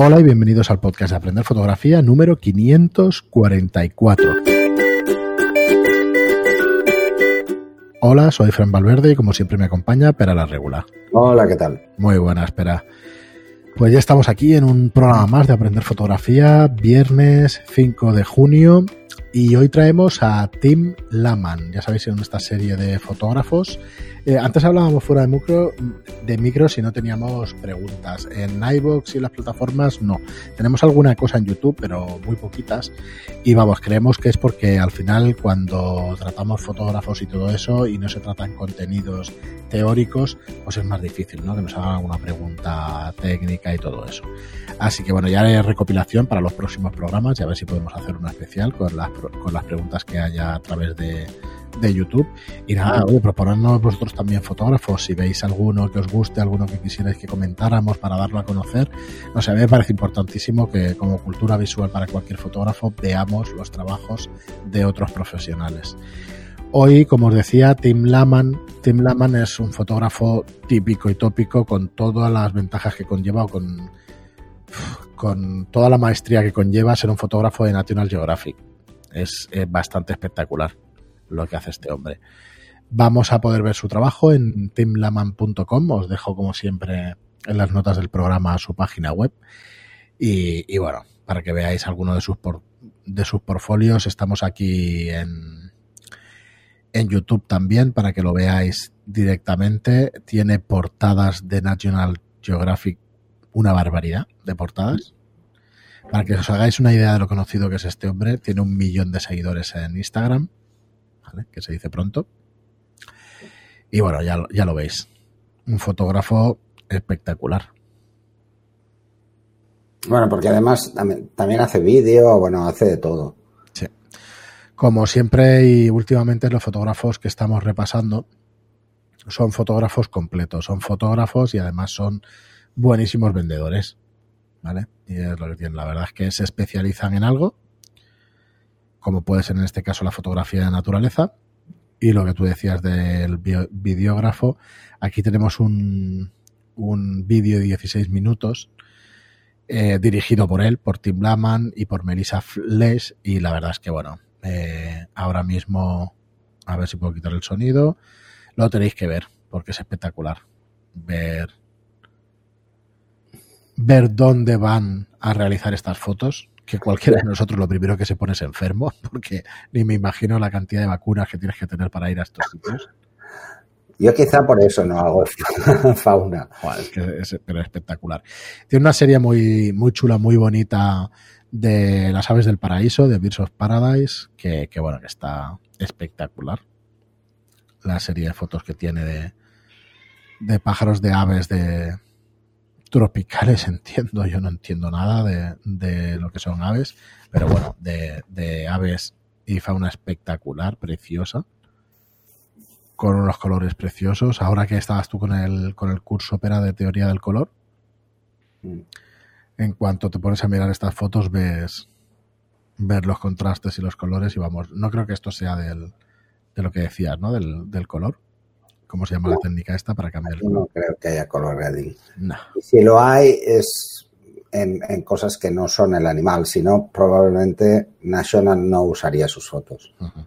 Hola y bienvenidos al podcast de Aprender Fotografía número 544. Hola, soy Fran Valverde y como siempre me acompaña Pera la Regular. Hola, ¿qué tal? Muy buena, espera. Pues ya estamos aquí en un programa más de Aprender Fotografía, viernes 5 de junio y hoy traemos a Tim Laman, ya sabéis, en esta serie de fotógrafos. Eh, antes hablábamos fuera de micro, de micro si no teníamos preguntas. En iVoox y las plataformas no. Tenemos alguna cosa en YouTube, pero muy poquitas. Y vamos, creemos que es porque al final cuando tratamos fotógrafos y todo eso y no se tratan contenidos teóricos, pues es más difícil, ¿no? Que nos hagan alguna pregunta técnica y todo eso. Así que bueno, ya hay recopilación para los próximos programas y a ver si podemos hacer una especial con las, con las preguntas que haya a través de, de YouTube. Y nada, oye, proponernos vosotros también fotógrafos, si veis alguno que os guste, alguno que quisierais que comentáramos para darlo a conocer. No sé, a mí me parece importantísimo que como cultura visual para cualquier fotógrafo veamos los trabajos de otros profesionales. Hoy, como os decía, Tim Laman. Tim Laman es un fotógrafo típico y tópico con todas las ventajas que conlleva o con, con toda la maestría que conlleva ser un fotógrafo de National Geographic. Es, bastante espectacular lo que hace este hombre. Vamos a poder ver su trabajo en timlaman.com. Os dejo, como siempre, en las notas del programa su página web. Y, y bueno, para que veáis alguno de sus, por, de sus portfolios, estamos aquí en, en YouTube también para que lo veáis directamente. Tiene portadas de National Geographic, una barbaridad de portadas. Para que os hagáis una idea de lo conocido que es este hombre, tiene un millón de seguidores en Instagram, ¿vale? que se dice pronto. Y bueno, ya, ya lo veis. Un fotógrafo espectacular. Bueno, porque además también, también hace vídeo, bueno, hace de todo. Sí. Como siempre y últimamente los fotógrafos que estamos repasando son fotógrafos completos, son fotógrafos y además son buenísimos vendedores. ¿Vale? Y es lo que tienen. La verdad es que se especializan en algo, como puede ser en este caso la fotografía de naturaleza, y lo que tú decías del videógrafo. Aquí tenemos un, un vídeo de 16 minutos eh, dirigido por él, por Tim Laman y por Melissa Flesh. Y la verdad es que, bueno, eh, ahora mismo, a ver si puedo quitar el sonido, lo tenéis que ver, porque es espectacular. Ver, ver dónde van a realizar estas fotos que cualquiera de nosotros lo primero que se pone es enfermo, porque ni me imagino la cantidad de vacunas que tienes que tener para ir a estos sitios. Yo quizá por eso no hago fauna. Joder, es que es, pero espectacular. Tiene una serie muy, muy chula, muy bonita de las aves del paraíso, de Birds of Paradise, que, que bueno, que está espectacular. La serie de fotos que tiene de, de pájaros, de aves, de, tropicales entiendo, yo no entiendo nada de, de lo que son aves, pero bueno, de, de, aves y fauna espectacular, preciosa, con unos colores preciosos. Ahora que estabas tú con el, con el curso Opera de Teoría del Color, en cuanto te pones a mirar estas fotos ves ver los contrastes y los colores y vamos, no creo que esto sea del, de lo que decías, ¿no? Del, del color. ¿Cómo se llama no, la técnica esta para cambiarlo? No creo que haya color grading. No. Si lo hay es en, en, cosas que no son el animal, sino probablemente National no usaría sus fotos. Uh -huh.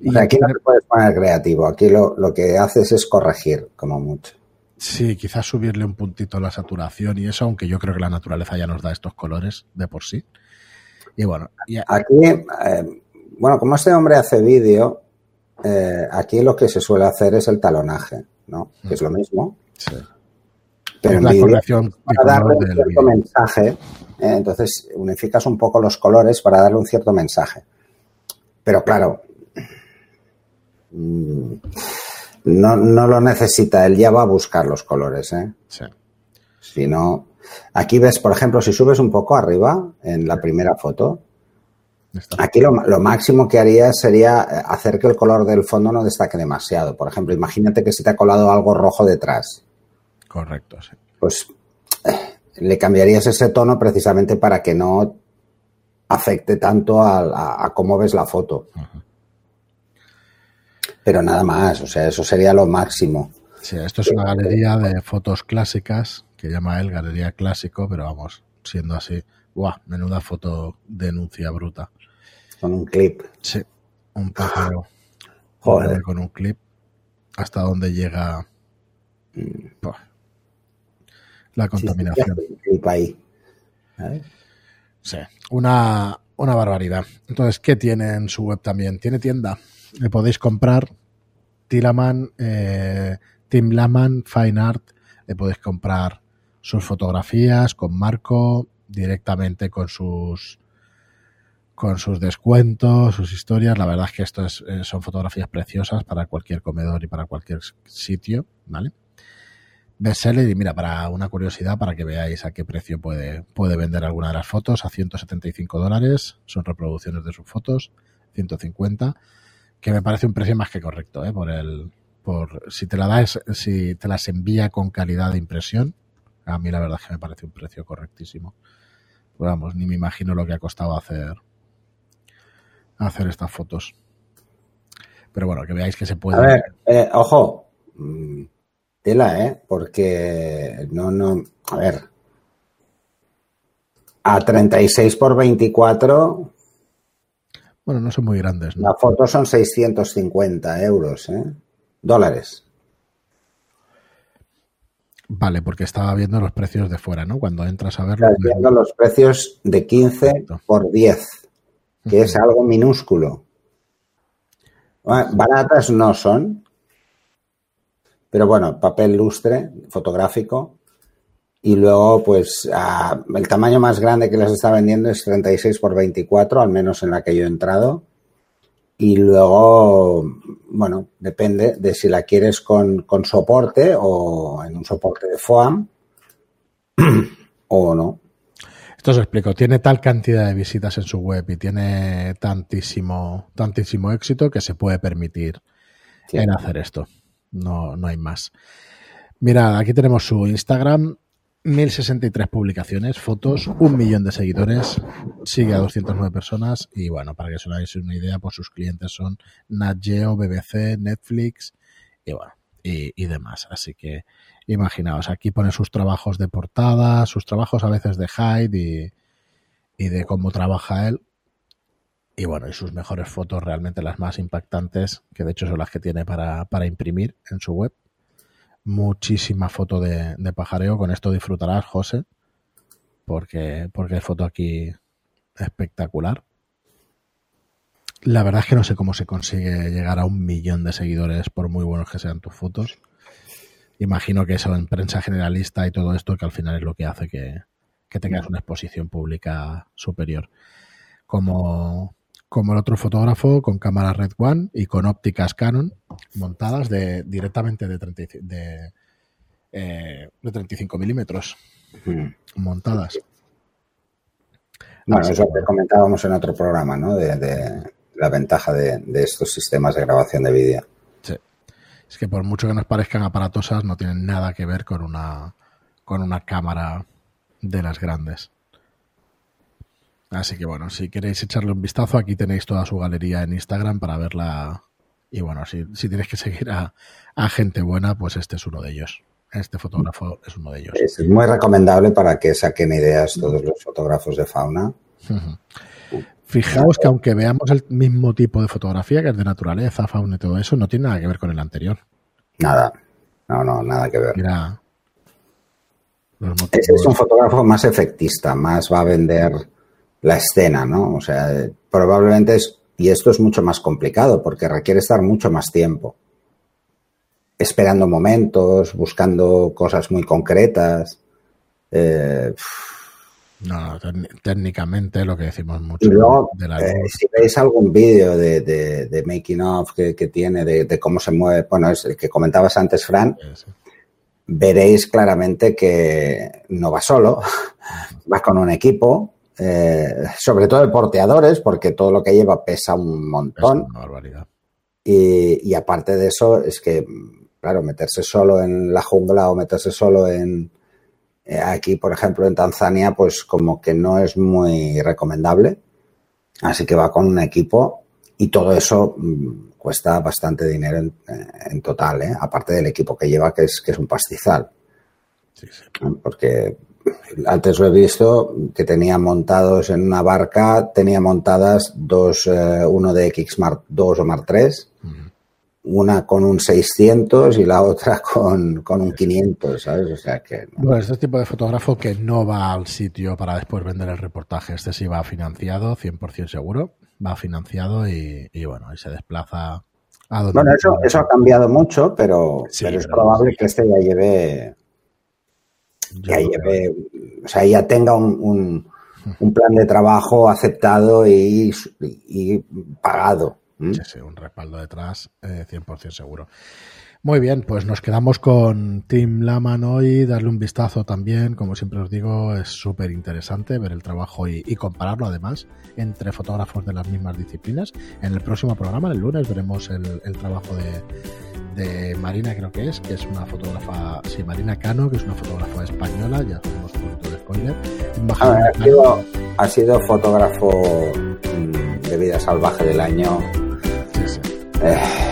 Y o sea, aquí no te puedes poner creativo, aquí lo, lo que haces es corregir, como mucho. Sí, quizás subirle un puntito a la saturación y eso, aunque yo creo que la naturaleza ya nos da estos colores de por sí. Y bueno, y... aquí, eh, bueno, como este hombre hace vídeo, eh, aquí lo que se suele hacer es el talonaje, ¿no? Que es lo mismo. Sí. Pero en vídeo, para darle un cierto video. mensaje, eh, entonces unificas un poco los colores para darle un cierto mensaje. Pero claro, mm, no, no lo necesita, él ya va a buscar los colores, ¿eh? Sí. Si no, aquí ves, por ejemplo, si subes un poco arriba en la primera foto, Aquí lo, lo, máximo que haría sería hacer que el color del fondo no destaque demasiado. Por ejemplo, imagínate que se te ha colado algo rojo detrás. Correcto, sí. Pues eh, le cambiarías ese tono precisamente para que no afecte tanto a, a, a cómo ves la foto. Uh -huh. Pero nada más, o sea, eso sería lo máximo. Sí, esto es una galería de fotos clásicas que llama él Galería Clásico, pero vamos, siendo así. Buah, menuda foto denuncia bruta. Con un clip. Sí, un pájaro. Joder. Con un clip. Hasta donde llega mm. la contaminación. ahí. Sí, una, una barbaridad. Entonces, ¿qué tiene en su web también? Tiene tienda. Le podéis comprar Tilaman, eh, Tim Laman Fine Art. Le podéis comprar sus fotografías con marco directamente con sus con sus descuentos, sus historias. La verdad es que esto es, eh, son fotografías preciosas para cualquier comedor y para cualquier sitio, ¿vale? bestseller y mira, para una curiosidad, para que veáis a qué precio puede, puede vender alguna de las fotos, a 175 dólares, son reproducciones de sus fotos, 150, que me parece un precio más que correcto, ¿eh? por el, por, si te la das, si te las envía con calidad de impresión, a mí la verdad es que me parece un precio correctísimo. Vamos, ni me imagino lo que ha costado hacer, hacer estas fotos. Pero bueno, que veáis que se puede. A ver, eh, ojo, mm, Tela, ¿eh? Porque no, no, a ver, a 36 por 24. Bueno, no son muy grandes. ¿no? La foto son 650 euros, ¿eh? Dólares. Vale, porque estaba viendo los precios de fuera, ¿no? Cuando entras a verlo. Estaba viendo los precios de 15 por 10, que es algo minúsculo. Baratas no son, pero bueno, papel lustre, fotográfico. Y luego, pues, el tamaño más grande que les está vendiendo es 36 por 24, al menos en la que yo he entrado. Y luego, bueno, depende de si la quieres con, con soporte o en un soporte de FOAM o no. Esto os explico. Tiene tal cantidad de visitas en su web y tiene tantísimo, tantísimo éxito que se puede permitir en hacer esto. No, no hay más. Mira, aquí tenemos su Instagram, 1063 publicaciones, fotos, un millón de seguidores, sigue a 209 personas y bueno, para que os hagáis una idea, pues sus clientes son Nat Geo, BBC, Netflix y bueno, y, demás. Así que imaginaos, aquí pone sus trabajos de portada, sus trabajos a veces de Hyde y, y de cómo trabaja él. Y bueno, y sus mejores fotos, realmente las más impactantes, que de hecho son las que tiene para, imprimir en su web. Muchísima foto de, pajareo. Con esto disfrutarás, José, porque, porque hay foto aquí espectacular. La verdad es que no sé cómo se consigue llegar a un millón de seguidores, por muy buenos que sean tus fotos. Imagino que eso en prensa generalista y todo esto, que al final es lo que hace que, que tengas una exposición pública superior. Como, como el otro fotógrafo con cámara Red One y con ópticas Canon montadas de, directamente de, 30, de, eh, de 35 milímetros montadas. Bueno, eso que comentábamos en otro programa, ¿no? De, la ventaja de, estos sistemas de grabación de vídeo. Sí. Es que por mucho que nos parezcan aparatosas, no tienen nada que ver con una, con una cámara de las grandes. Así que bueno, si queréis echarle un vistazo, aquí tenéis toda su galería en Instagram para verla. Y bueno, si, si tienes que seguir a, gente buena, pues este es uno de ellos. Este fotógrafo es uno de ellos. Es muy recomendable para que saquen ideas todos los fotógrafos de fauna. Fijaos que aunque veamos el mismo tipo de fotografía, que es de naturaleza, fauna y todo eso, no tiene nada que ver con el anterior. Nada. No, no, nada que ver. Ese es un fotógrafo más efectista, más va a vender la escena, ¿no? O sea, probablemente es, y esto es mucho más complicado porque requiere estar mucho más tiempo esperando momentos, buscando cosas muy concretas. Eh, no, técnicamente lo que decimos mucho. de la eh, si veis algún vídeo de, making of que, tiene, de, cómo se mueve, bueno, es el que comentabas antes, Fran, veréis claramente que no va solo, va con un equipo, eh, sobre todo de porteadores, porque todo lo que lleva pesa un montón. Y, aparte de eso, es que, claro, meterse solo en la jungla o meterse solo en eh, aquí, por ejemplo, en Tanzania, pues como que no es muy recomendable. Así que va con un equipo y todo eso mm, cuesta bastante dinero en, total, ¿eh? aparte del equipo que lleva, que es, que es un pastizal. Porque antes lo he visto, que tenía montados en una barca, tenía montadas dos, eh, uno de X Mark 2 o Mark 3, una con un 600 y la otra con, con un 500, ¿sabes? O sea que... Bueno, este tipo de fotógrafo que no va al sitio para después vender el reportaje, este sí va financiado, 100% seguro, va financiado y, y bueno, ahí se desplaza. Bueno, eso, eso ha cambiado mucho, pero, pero es probable que este ya lleve ya lleve, o sea, ya tenga un, un, plan de trabajo aceptado y, y pagado. Sí, sí, un respaldo detrás, eh, 100% seguro. Muy bien, pues nos quedamos con Tim Laman hoy, darle un vistazo también, como siempre os digo, es súper interesante ver el trabajo y, compararlo además entre fotógrafos de las mismas disciplinas. En el próximo programa, el lunes, veremos el, el trabajo de, de, Marina, creo que es, que es una fotógrafa, sí, Marina Cano, que es una fotógrafa española, ya hacemos punto de spoiler. ha, sido, ha sido fotógrafo mm, de vida salvaje del año. Sí, sí. Eh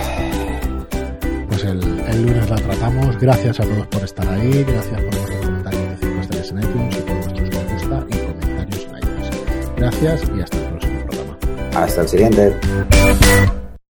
el, lunes la tratamos. Gracias a todos por estar ahí, gracias por vuestros comentarios de 5 estrellas en iTunes y por vuestros me gusta y comentarios en iTunes. Gracias y hasta el próximo programa. Hasta el siguiente.